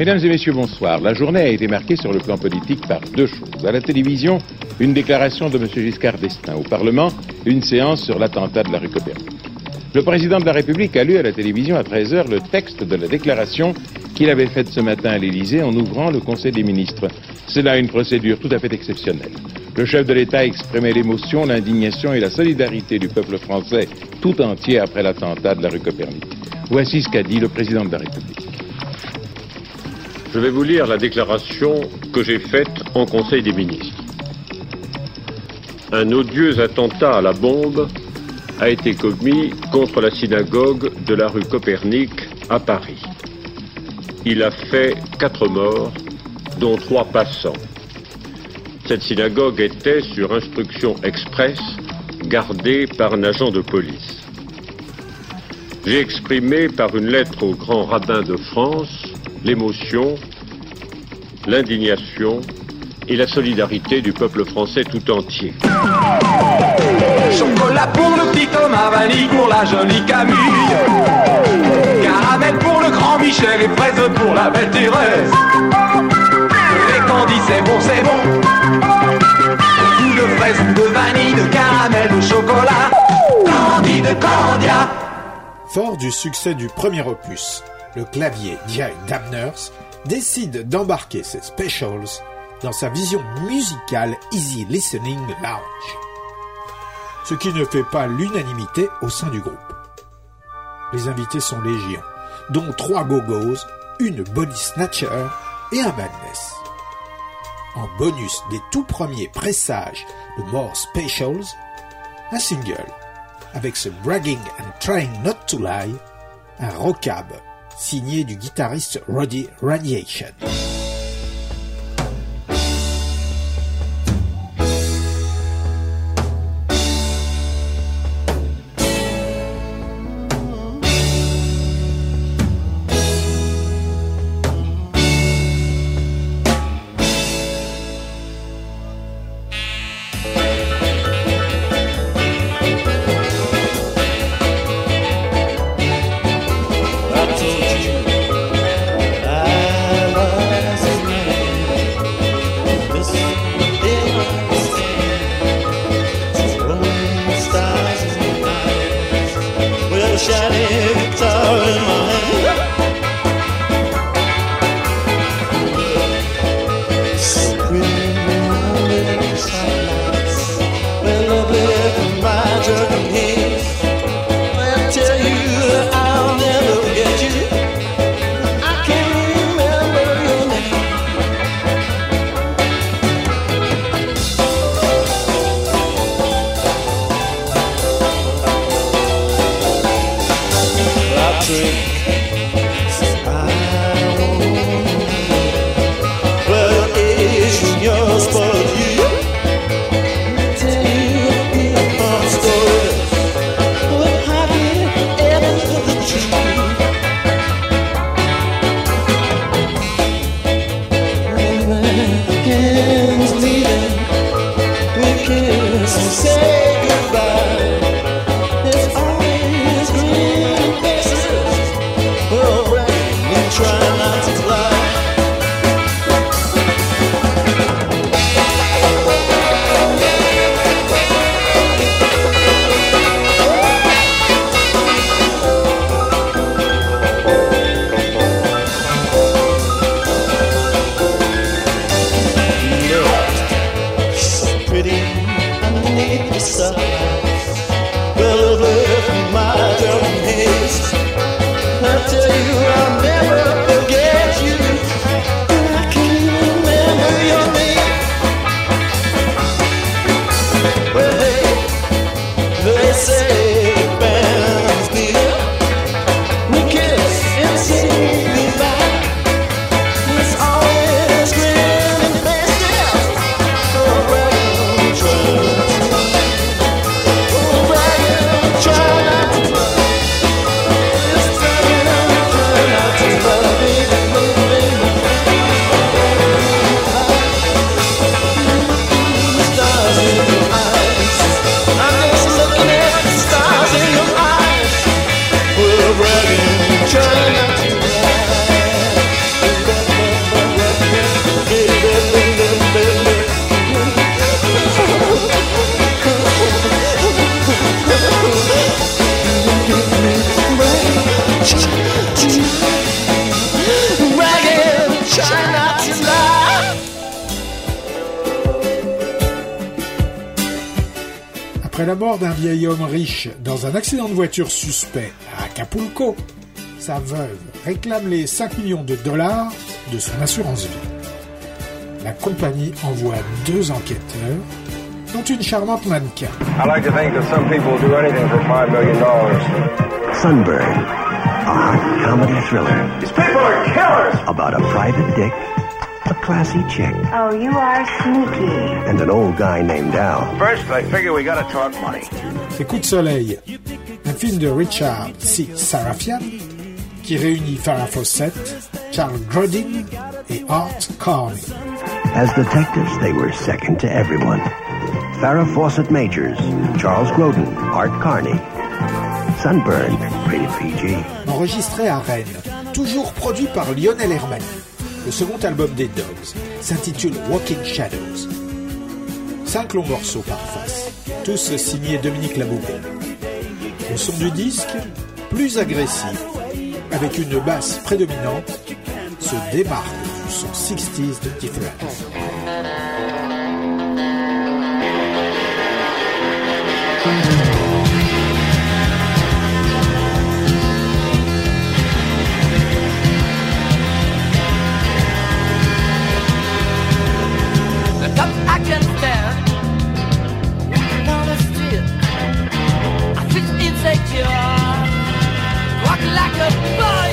Mesdames et messieurs, bonsoir. La journée a été marquée sur le plan politique par deux choses. À la télévision, une déclaration de M. Giscard d'Estaing. Au Parlement, une séance sur l'attentat de la rue Copernic. Le président de la République a lu à la télévision à 13h le texte de la déclaration qu'il avait faite ce matin à l'Élysée en ouvrant le Conseil des ministres. C'est là une procédure tout à fait exceptionnelle. Le chef de l'État a exprimé l'émotion, l'indignation et la solidarité du peuple français tout entier après l'attentat de la rue Copernic. Voici ce qu'a dit le président de la République. Je vais vous lire la déclaration que j'ai faite en Conseil des ministres. Un odieux attentat à la bombe a été commis contre la synagogue de la rue Copernic à Paris. Il a fait quatre morts, dont trois passants. Cette synagogue était, sur instruction express, gardée par un agent de police. J'ai exprimé par une lettre au grand rabbin de France l'émotion, l'indignation et la solidarité du peuple français tout entier. Chocolat pour le petit Thomas, vanille pour la jolie Camille. Caramel pour le grand Michel et fraise pour la belle Thérèse. Et quand dit c'est bon, c'est bon. Ou de fraise, de vanille, de caramel, de chocolat. Candy de Candia. Fort du succès du premier opus, le clavier Jack Damners décide d'embarquer ses specials dans sa vision musicale Easy Listening Lounge. Ce qui ne fait pas l'unanimité au sein du groupe. Les invités sont légion, dont trois gogos, une body snatcher et un madness. En bonus des tout premiers pressages de More Specials, un single avec ce Bragging and Trying Not to Lie, un rockab signé du guitariste Roddy Radiation. Homme riche dans un accident de voiture suspect à Acapulco, sa veuve réclame les 5 millions de dollars de son assurance vie. La compagnie envoie deux enquêteurs, dont une charmante mannequin. I like to think that some people will do anything for $5 million. Sunburn, a hot comedy thriller These people are killers! about a private dick, a classy chick, Oh, you are sneaky. and an old guy named Al. First, I figure we gotta talk money. Les Coups de Soleil, un film de Richard C. Sarafian qui réunit Farrah Fawcett, Charles Grodin et Art Carney. As detectives, they were second to everyone. Farrah Fawcett Majors, Charles Grodin, Art Carney. Sunburn, rated PG. Enregistré à Rennes, toujours produit par Lionel Hermani. Le second album des Dogs s'intitule Walking Shadows. Cinq longs morceaux par face, tous signés Dominique Laboubon. Le son du disque, plus agressif, avec une basse prédominante, se démarque du son 60s de Difference. Walking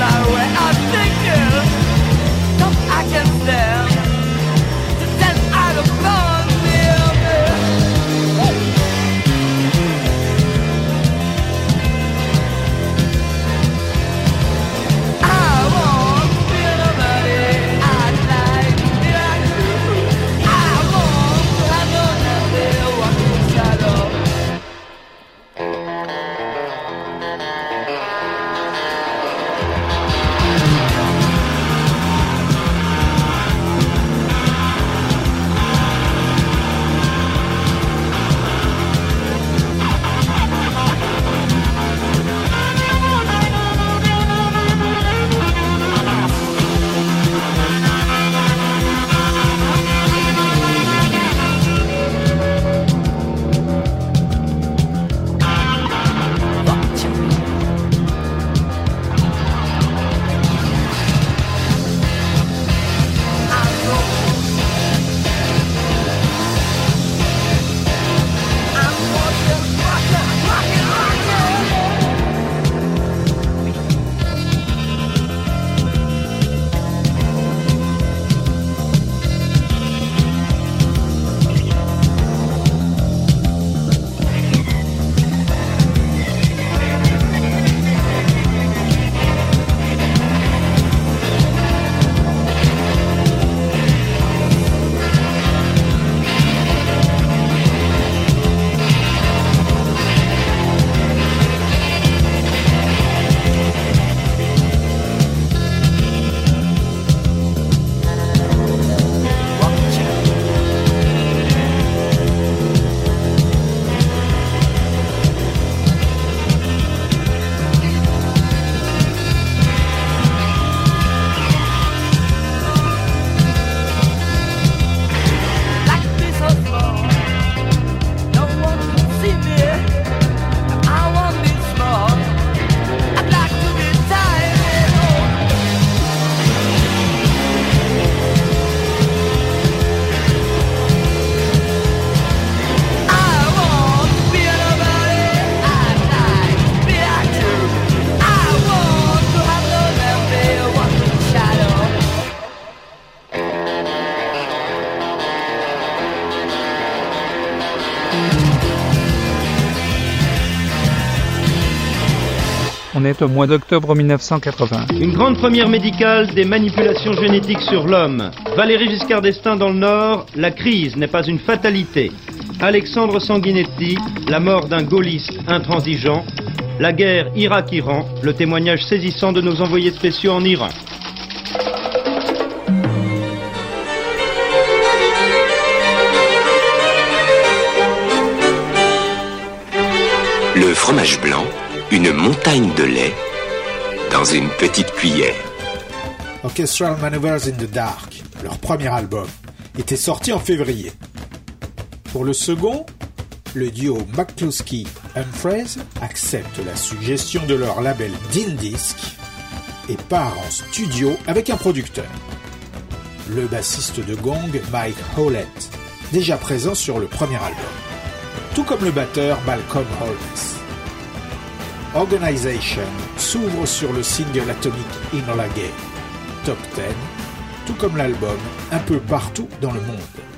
know where I'm Au mois d'octobre 1980. Une grande première médicale des manipulations génétiques sur l'homme. Valéry Giscard d'Estaing dans le Nord, la crise n'est pas une fatalité. Alexandre Sanguinetti, la mort d'un gaulliste intransigeant. La guerre Irak-Iran, le témoignage saisissant de nos envoyés spéciaux en Iran. Le fromage blanc, une montagne de lait dans une petite cuillère. Orchestral Maneuvers in the Dark, leur premier album, était sorti en février. Pour le second, le duo McCluskey-Humphreys accepte la suggestion de leur label Dean Disc et part en studio avec un producteur. Le bassiste de Gong, Mike Howlett, déjà présent sur le premier album, tout comme le batteur Malcolm Holmes. Organization s'ouvre sur le single Atomic Enola Gay, top 10, tout comme l'album un peu partout dans le monde.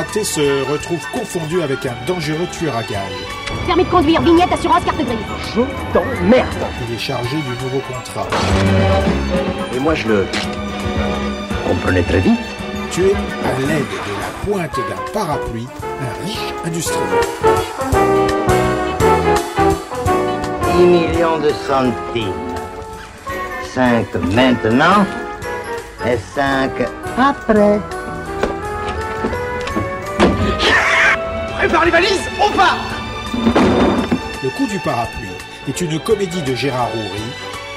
Raté se retrouve confondu avec un dangereux tueur à gages. Permis de conduire, vignette, assurance, carte grise. Je t'emmerde Il est chargé du nouveau contrat. Et moi je le Comprenez très vite. Tué à l'aide de la pointe d'un parapluie, un riche industriel. 10 millions de centimes. 5 maintenant et 5 après. Prépare les valises, on part Le coup du parapluie est une comédie de Gérard Houry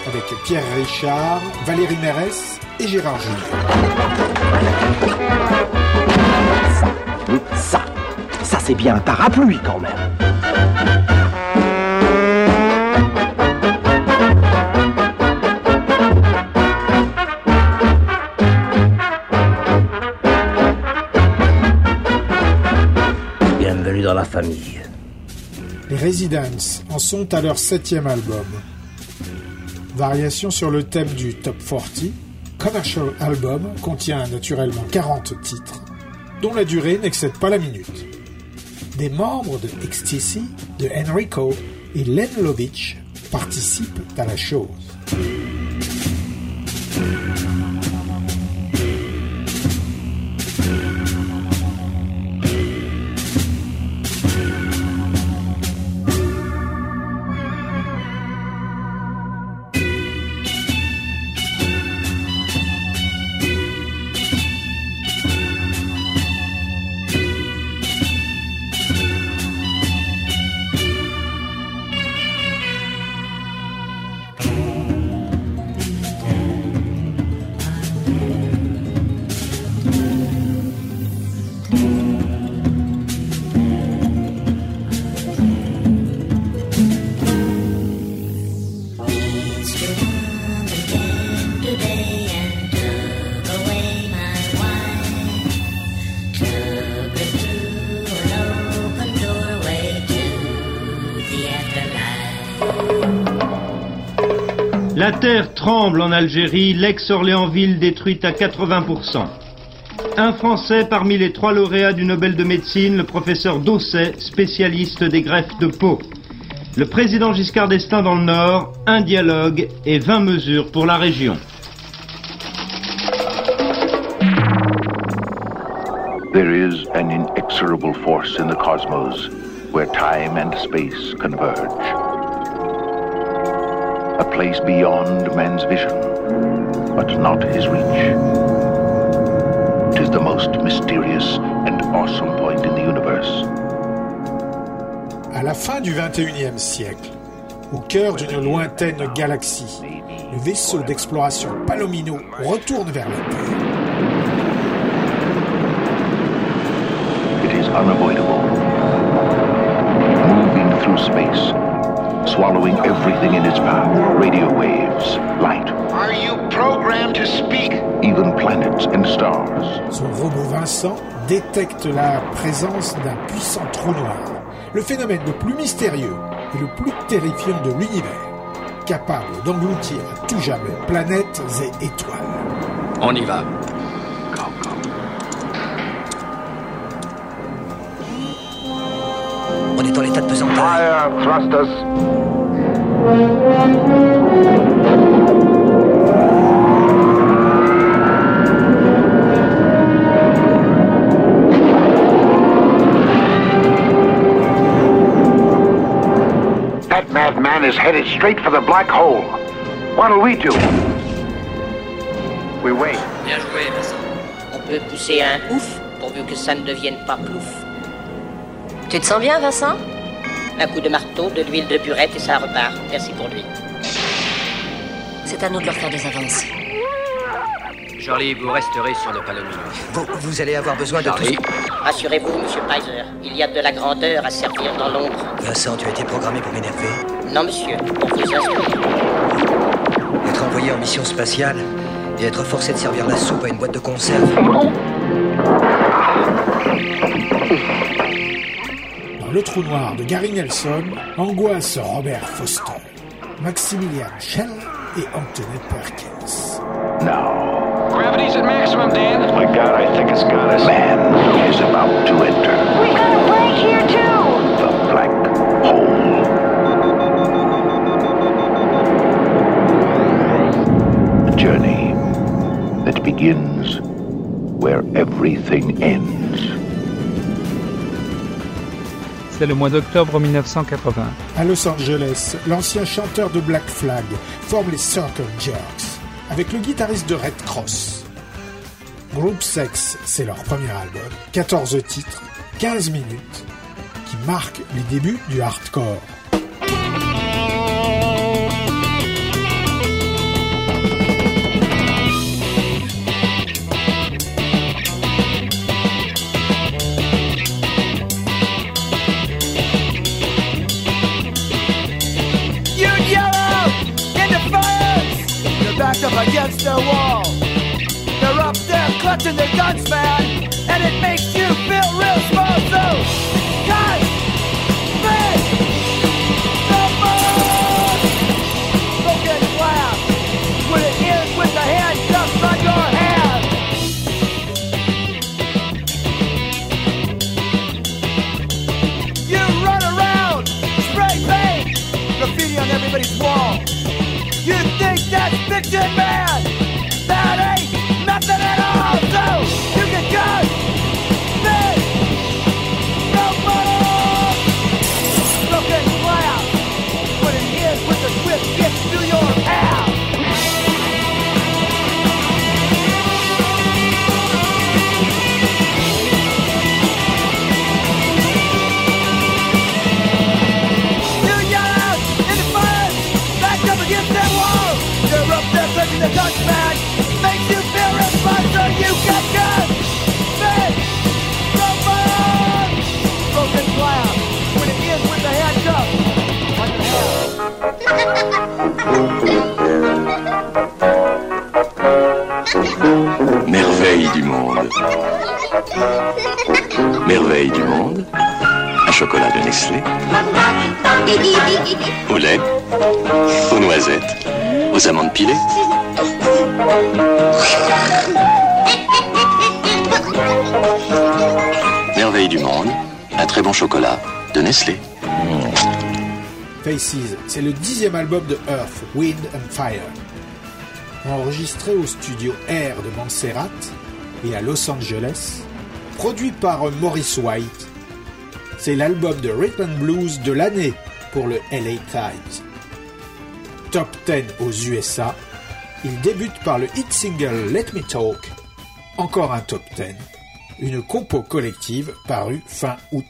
avec Pierre Richard, Valérie Mérès et Gérard Junior. Ça, ça c'est bien un parapluie quand même. Les Residents en sont à leur septième album. Variation sur le thème du Top 40, Commercial Album contient naturellement 40 titres, dont la durée n'excède pas la minute. Des membres de Ecstasy, de Enrico et Len Lovitch participent à la chose. Tremble en Algérie, l'ex-Orléansville détruite à 80%. Un Français parmi les trois lauréats du Nobel de médecine, le professeur Dosset, spécialiste des greffes de peau. Le président Giscard d'Estaing dans le Nord, un dialogue et 20 mesures pour la région. There is an inexorable force in the cosmos where time and space converge. A place beyond man's vision, but not his reach. Tis the most mysterious and awesome point in the universe. À la fin du 21e siècle, au cœur d'une lointaine galaxie, le vaisseau d'exploration Palomino retourne vers la Terre. It is unavoidable. Moving through space, swallowing everything in its path radio waves, light, Are you programmed to speak? even planets and stars. Son robot Vincent détecte la présence d'un puissant trou noir, le phénomène le plus mystérieux et le plus terrifiant de l'univers, capable d'engloutir à tout jamais planètes et étoiles. On y va. Est dans l'état de pesanteur. Fire thrusters. That madman is headed straight for the black hole. What'll we do? We wait. Bien joué, Vincent. On peut pousser un ouf pourvu que ça ne devienne pas plouf. Tu te sens bien, Vincent? Un coup de marteau, de l'huile de burette et ça repart. Merci pour lui. C'est à nous de leur faire des avances. Charlie, vous resterez sur le palomino. Vous, vous allez avoir besoin de tout. Rassurez-vous, monsieur Pizer, il y a de la grandeur à servir dans l'ombre. Vincent, tu as été programmé pour m'énerver? Non, monsieur, pour vous. Être envoyé en mission spatiale et être forcé de servir la soupe à une boîte de conserve. Le trou noir de Gary Nelson, angoisse Robert Foster, Maximilian Schell et Anthony Perkins. Now, Gravity's at maximum, Dan. my God, I think it's got us. Man is about to enter We've got a break here too. the black hole. A journey that begins where everything ends. Le mois d'octobre 1980. À Los Angeles, l'ancien chanteur de Black Flag forme les Circle Jerks avec le guitariste de Red Cross. Group Sex, c'est leur premier album, 14 titres, 15 minutes, qui marque les débuts du hardcore. The wall. They're up there clutching their guns, man, and it makes you feel real small. So, guys, big, no more. Broken glass. When it ends with the handcuffs on your hand. You run around, spray paint, graffiti on everybody's wall. You think that's fiction, c'est le dixième album de Earth, Wind and Fire. Enregistré au studio R de Montserrat et à Los Angeles, produit par Maurice White, c'est l'album de Rhythm and Blues de l'année pour le LA Times. Top 10 aux USA, il débute par le hit single Let Me Talk, encore un top 10, une compo collective parue fin août.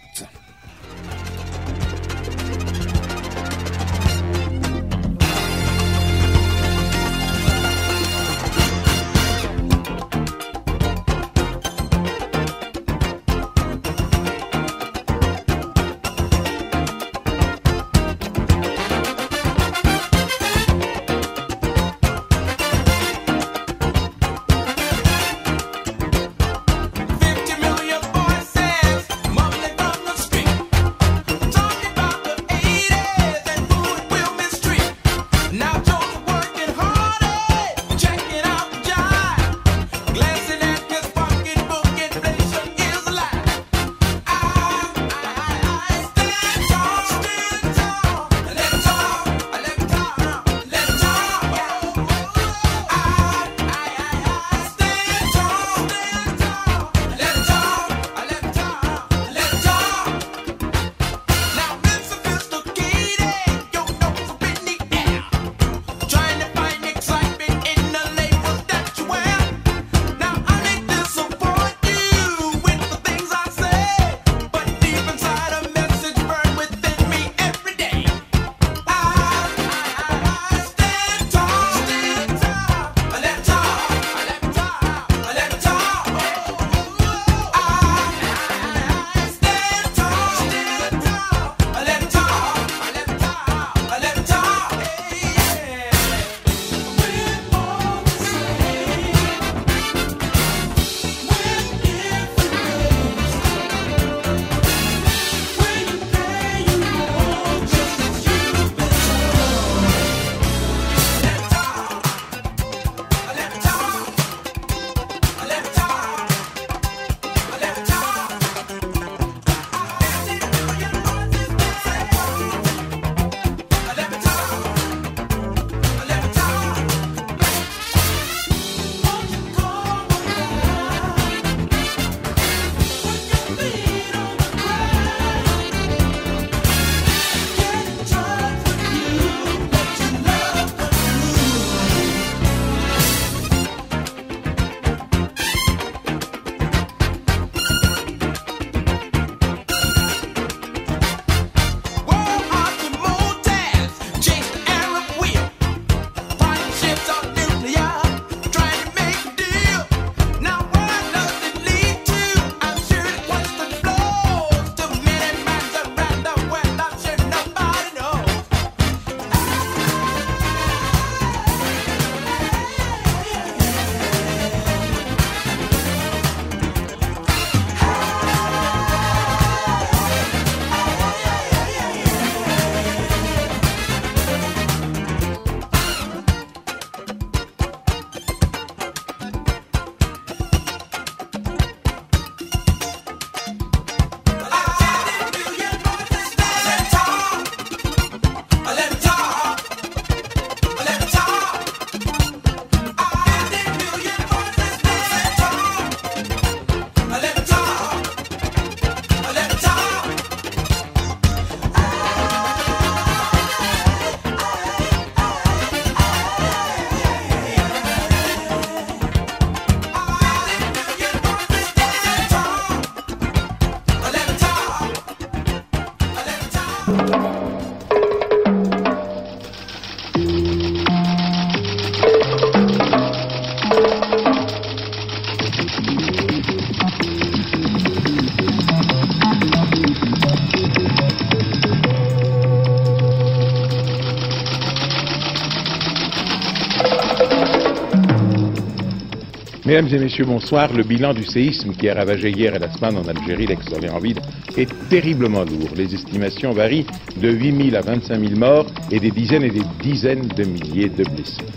Mesdames et messieurs, bonsoir. Le bilan du séisme qui a ravagé hier et la semaine en Algérie, l'ex-orléans vide, est terriblement lourd. Les estimations varient de 8 000 à 25 000 morts et des dizaines et des dizaines de milliers de blessés.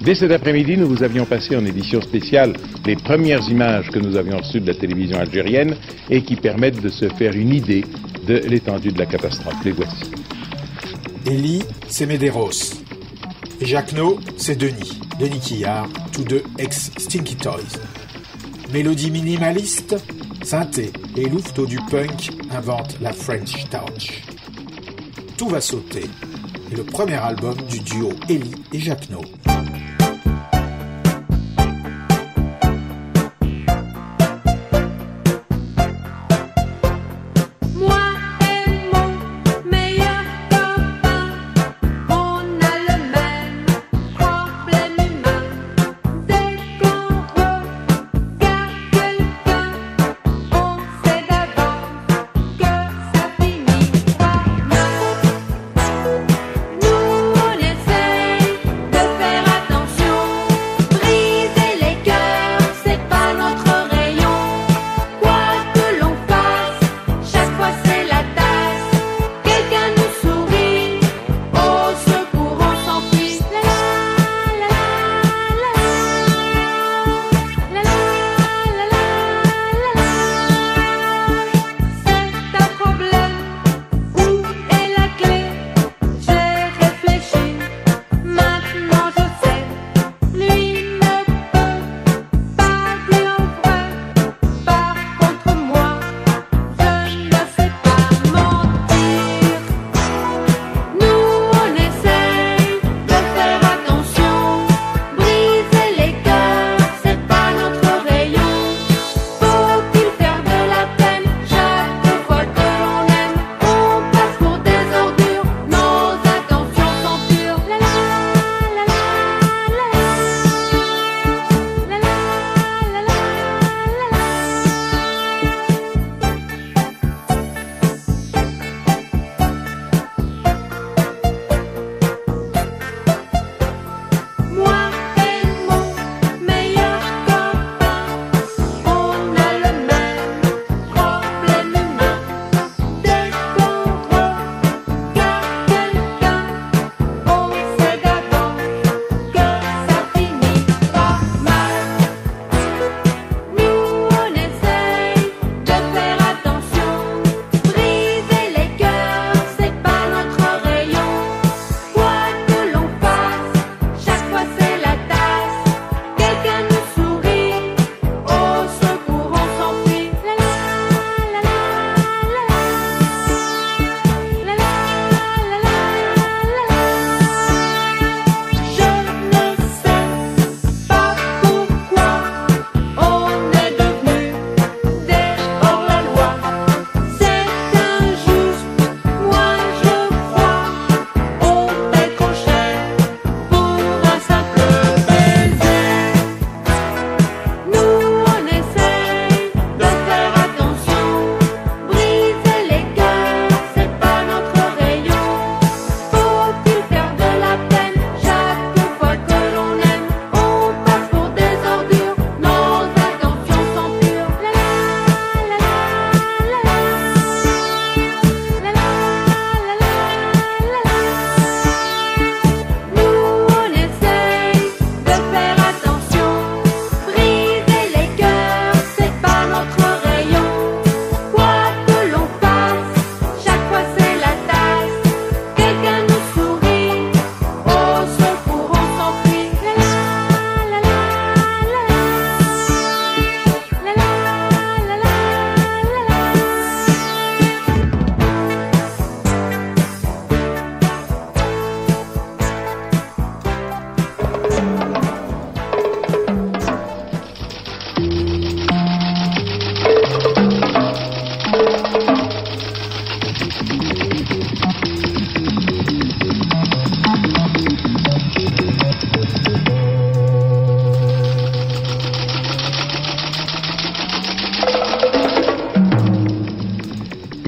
Dès cet après-midi, nous vous avions passé en édition spéciale les premières images que nous avions reçues de la télévision algérienne et qui permettent de se faire une idée de l'étendue de la catastrophe. Les voici. Élie, c'est Médéros. Jacques c'est Denis. Denis Quillard, de ex-Stinky Toys. Mélodie minimaliste, synthé et louveteau du punk inventent la French Touch. Tout va sauter est le premier album du duo Ellie et Jacques.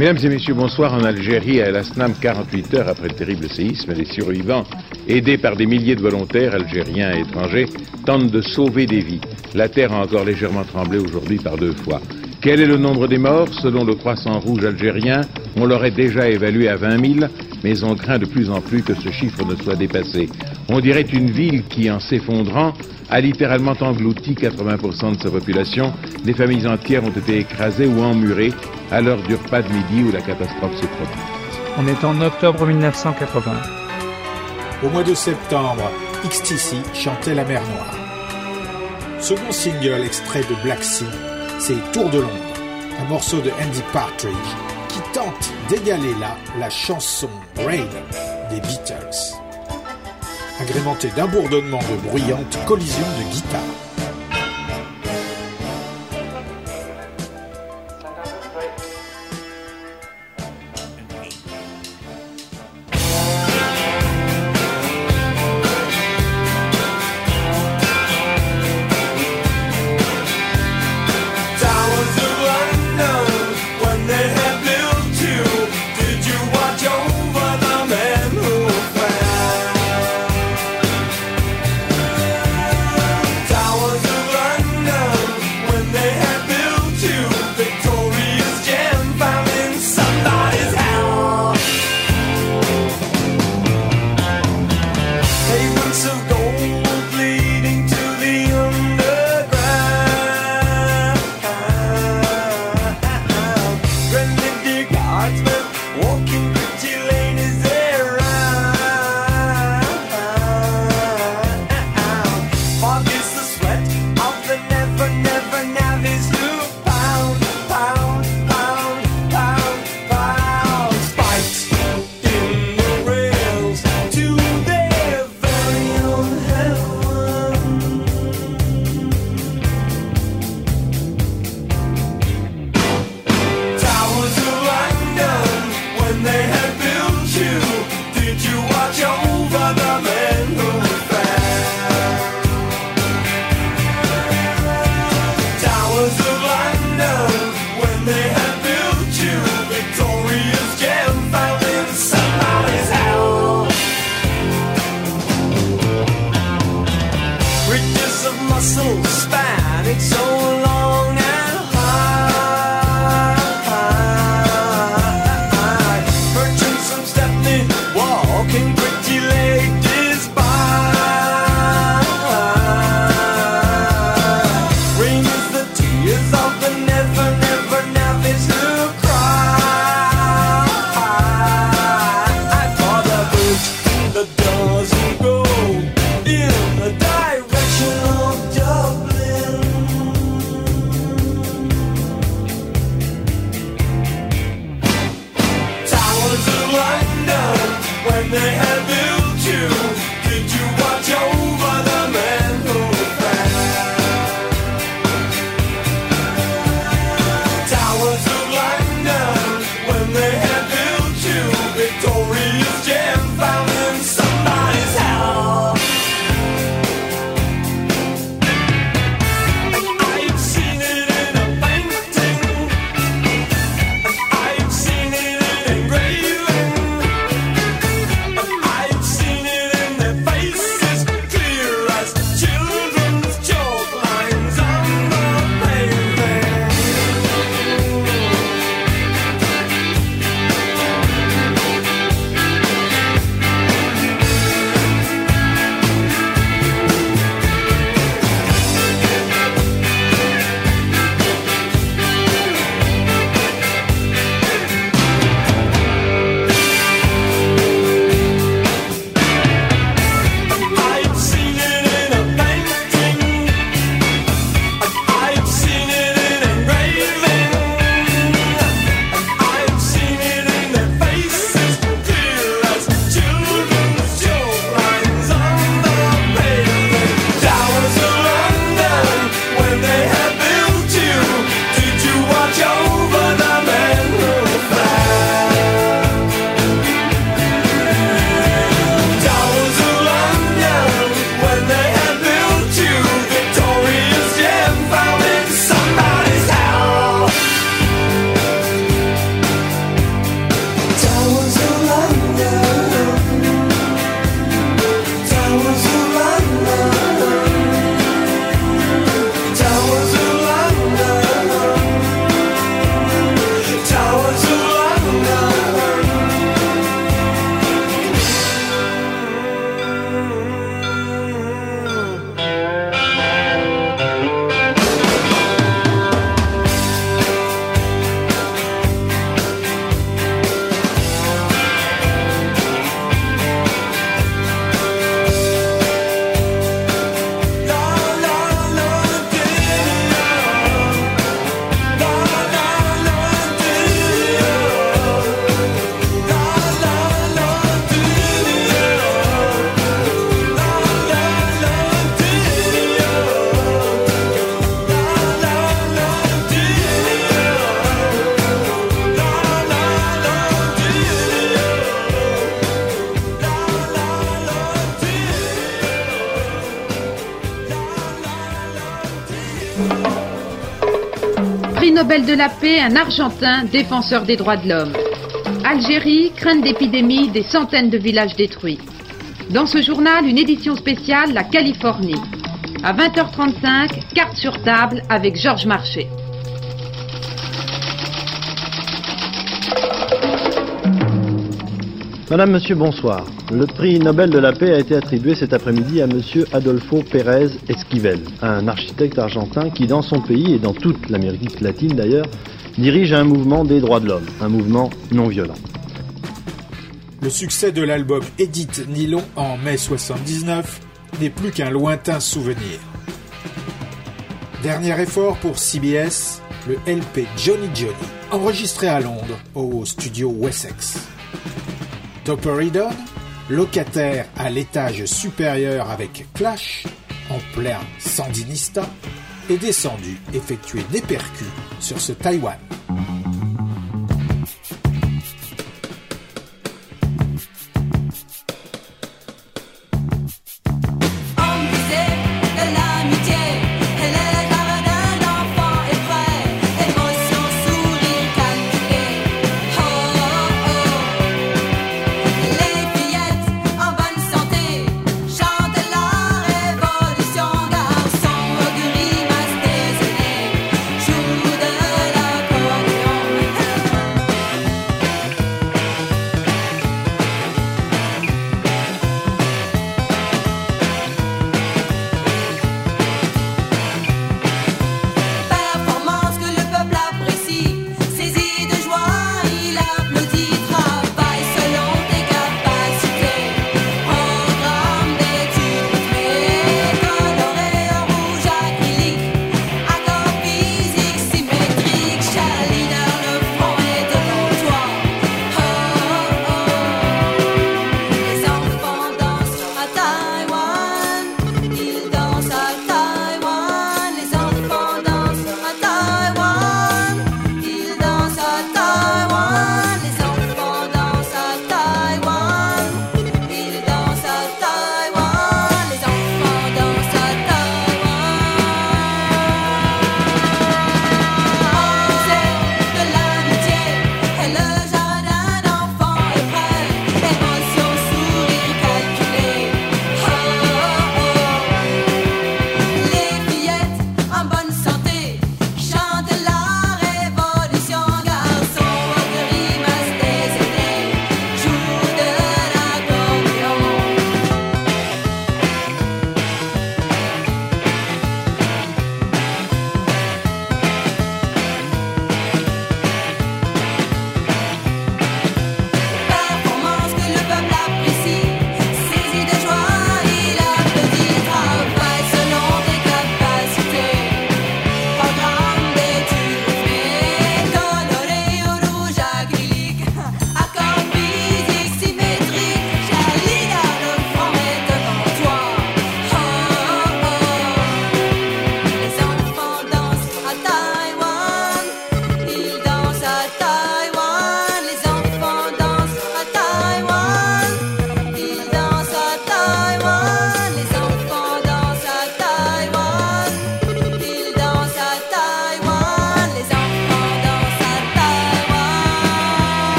Mesdames et messieurs, bonsoir. En Algérie, à El Asnam, 48 heures après le terrible séisme, les survivants, aidés par des milliers de volontaires algériens et étrangers, tentent de sauver des vies. La terre a encore légèrement tremblé aujourd'hui par deux fois. Quel est le nombre des morts? Selon le Croissant Rouge algérien, on l'aurait déjà évalué à 20 000, mais on craint de plus en plus que ce chiffre ne soit dépassé. On dirait une ville qui, en s'effondrant, a littéralement englouti 80% de sa population. Des familles entières ont été écrasées ou emmurées à l'heure du repas de midi où la catastrophe s'est produite. On est en octobre 1980. Au mois de septembre, XTC chantait La mer Noire. Second single extrait de Black Sea, c'est Tour de Londres, un morceau de Andy Partridge qui tente d'égaler là la chanson Rain des Beatles. Agrémenté d'un bourdonnement de bruyantes collisions de guitare. they have De la paix, un Argentin défenseur des droits de l'homme. Algérie, crainte d'épidémie, des centaines de villages détruits. Dans ce journal, une édition spéciale, la Californie. À 20h35, carte sur table avec Georges Marché. Madame, Monsieur, bonsoir. Le prix Nobel de la paix a été attribué cet après-midi à Monsieur Adolfo Pérez Esquivel, un architecte argentin qui, dans son pays et dans toute l'Amérique latine d'ailleurs, dirige un mouvement des droits de l'homme, un mouvement non violent. Le succès de l'album Edith Nylon en mai 79 n'est plus qu'un lointain souvenir. Dernier effort pour CBS, le LP Johnny Johnny, enregistré à Londres au studio Wessex. Toperidon, locataire à l'étage supérieur avec Clash, en plein Sandinista, est descendu effectuer des percus sur ce Taïwan.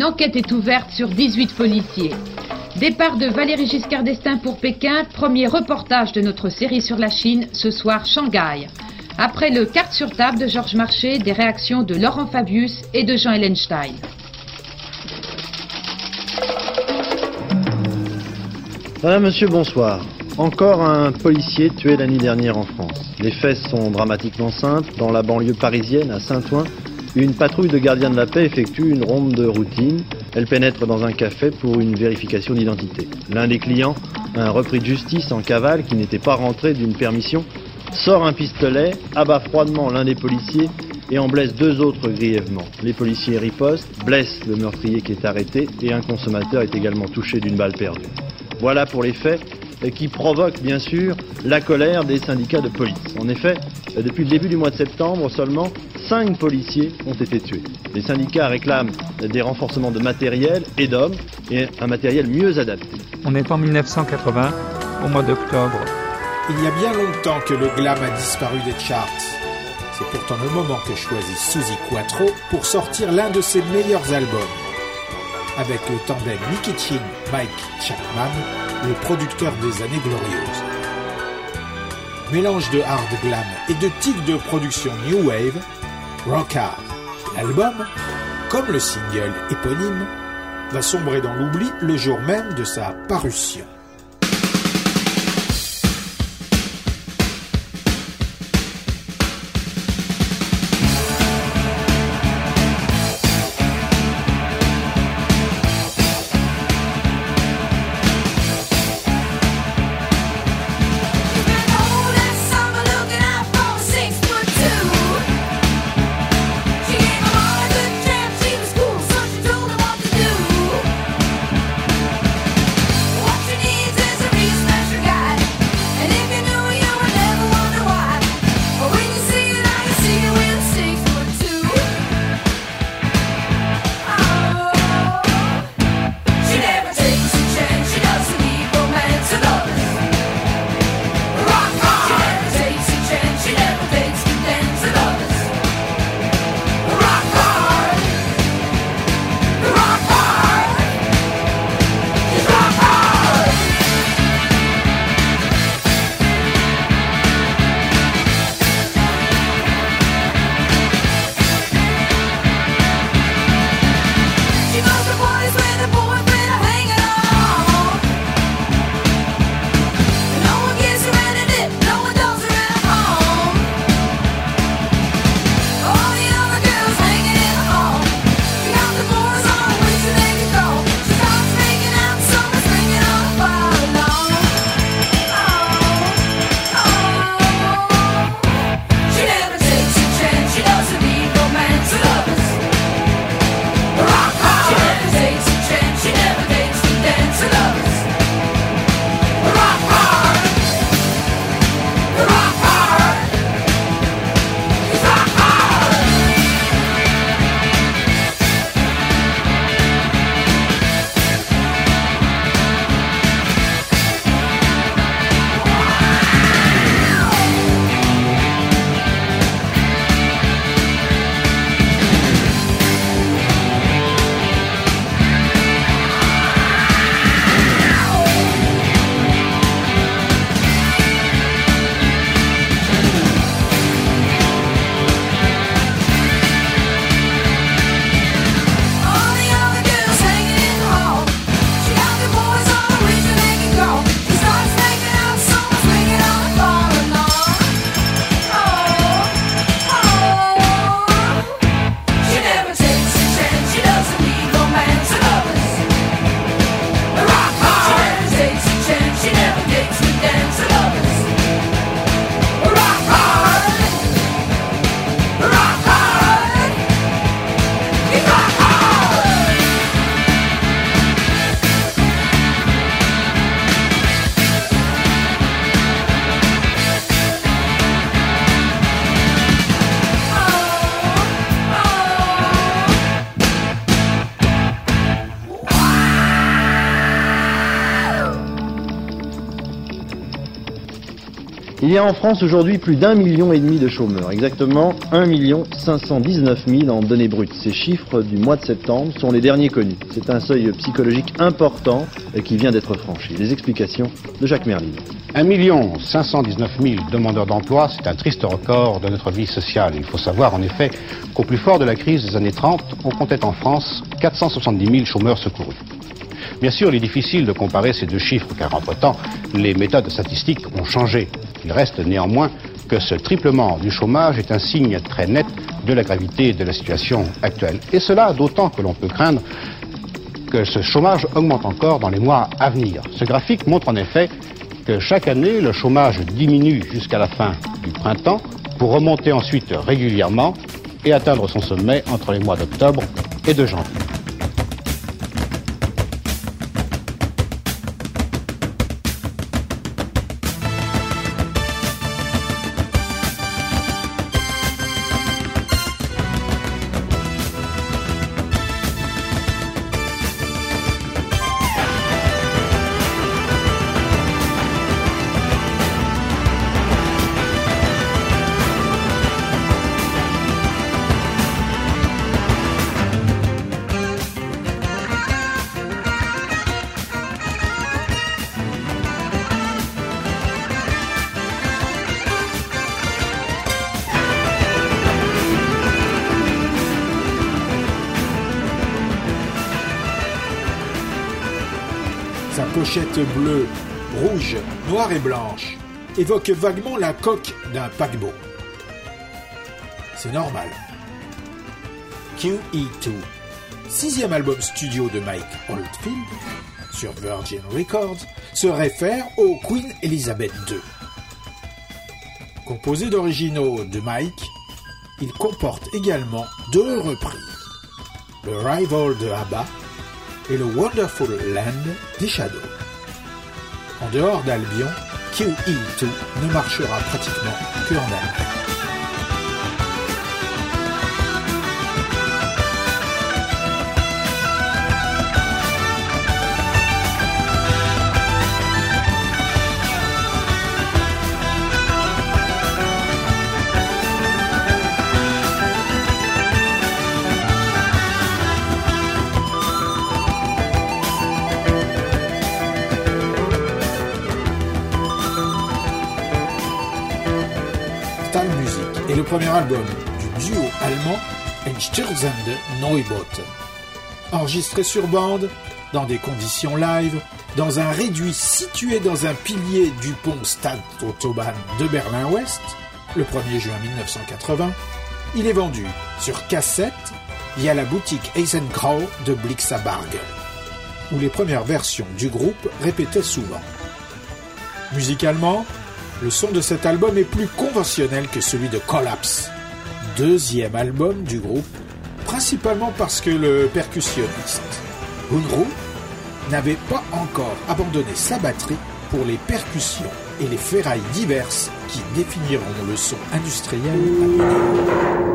Une enquête est ouverte sur 18 policiers. Départ de Valérie Giscard d'Estaing pour Pékin, premier reportage de notre série sur la Chine, ce soir Shanghai. Après le carte sur table de Georges Marché, des réactions de Laurent Fabius et de Jean Ellenstein. Madame, monsieur, bonsoir. Encore un policier tué l'année dernière en France. Les faits sont dramatiquement simples. Dans la banlieue parisienne, à Saint-Ouen, une patrouille de gardiens de la paix effectue une ronde de routine. Elle pénètre dans un café pour une vérification d'identité. L'un des clients, un repris de justice en cavale qui n'était pas rentré d'une permission, sort un pistolet, abat froidement l'un des policiers et en blesse deux autres grièvement. Les policiers ripostent, blessent le meurtrier qui est arrêté et un consommateur est également touché d'une balle perdue. Voilà pour les faits qui provoquent bien sûr la colère des syndicats de police. En effet, depuis le début du mois de septembre seulement, 5 policiers ont été tués. Les syndicats réclament des renforcements de matériel et d'hommes et un matériel mieux adapté. On est en 1980, au mois d'octobre. Il y a bien longtemps que le glam a disparu des charts. C'est pourtant le moment que choisit Suzy Quattro pour sortir l'un de ses meilleurs albums. Avec le tandem Nicky Chin, Mike Chapman, le producteur des années glorieuses. Mélange de hard glam et de tics de production new wave, Rock Hard. L'album, comme le single éponyme, va sombrer dans l'oubli le jour même de sa parution. Il y a en France aujourd'hui plus d'un million et demi de chômeurs, exactement 1 519 000 en données brutes. Ces chiffres du mois de septembre sont les derniers connus. C'est un seuil psychologique important qui vient d'être franchi. Les explications de Jacques Merlin. 1 519 000 demandeurs d'emploi, c'est un triste record de notre vie sociale. Il faut savoir en effet qu'au plus fort de la crise des années 30, on comptait en France 470 000 chômeurs secourus. Bien sûr, il est difficile de comparer ces deux chiffres car entre-temps, les méthodes statistiques ont changé. Il reste néanmoins que ce triplement du chômage est un signe très net de la gravité de la situation actuelle. Et cela d'autant que l'on peut craindre que ce chômage augmente encore dans les mois à venir. Ce graphique montre en effet que chaque année, le chômage diminue jusqu'à la fin du printemps pour remonter ensuite régulièrement et atteindre son sommet entre les mois d'octobre et de janvier. Blanche évoque vaguement la coque d'un paquebot. C'est normal. QE2, sixième album studio de Mike Oldfield sur Virgin Records, se réfère au Queen Elizabeth II. Composé d'originaux de Mike, il comporte également deux reprises. Le Rival de ABBA et le Wonderful Land des Shadows. En dehors d'Albion, QE2 ne marchera pratiquement que en. Premier album du duo allemand Einstürzende Neubauten. Enregistré sur bande, dans des conditions live, dans un réduit situé dans un pilier du pont Stadtautobahn de Berlin-Ouest, le 1er juin 1980, il est vendu sur cassette via la boutique Eisenkrau de Blixabargel, où les premières versions du groupe répétaient souvent. Musicalement, le son de cet album est plus conventionnel que celui de Collapse, deuxième album du groupe, principalement parce que le percussionniste Unruh n'avait pas encore abandonné sa batterie pour les percussions et les ferrailles diverses qui définiront le son industriel à venir.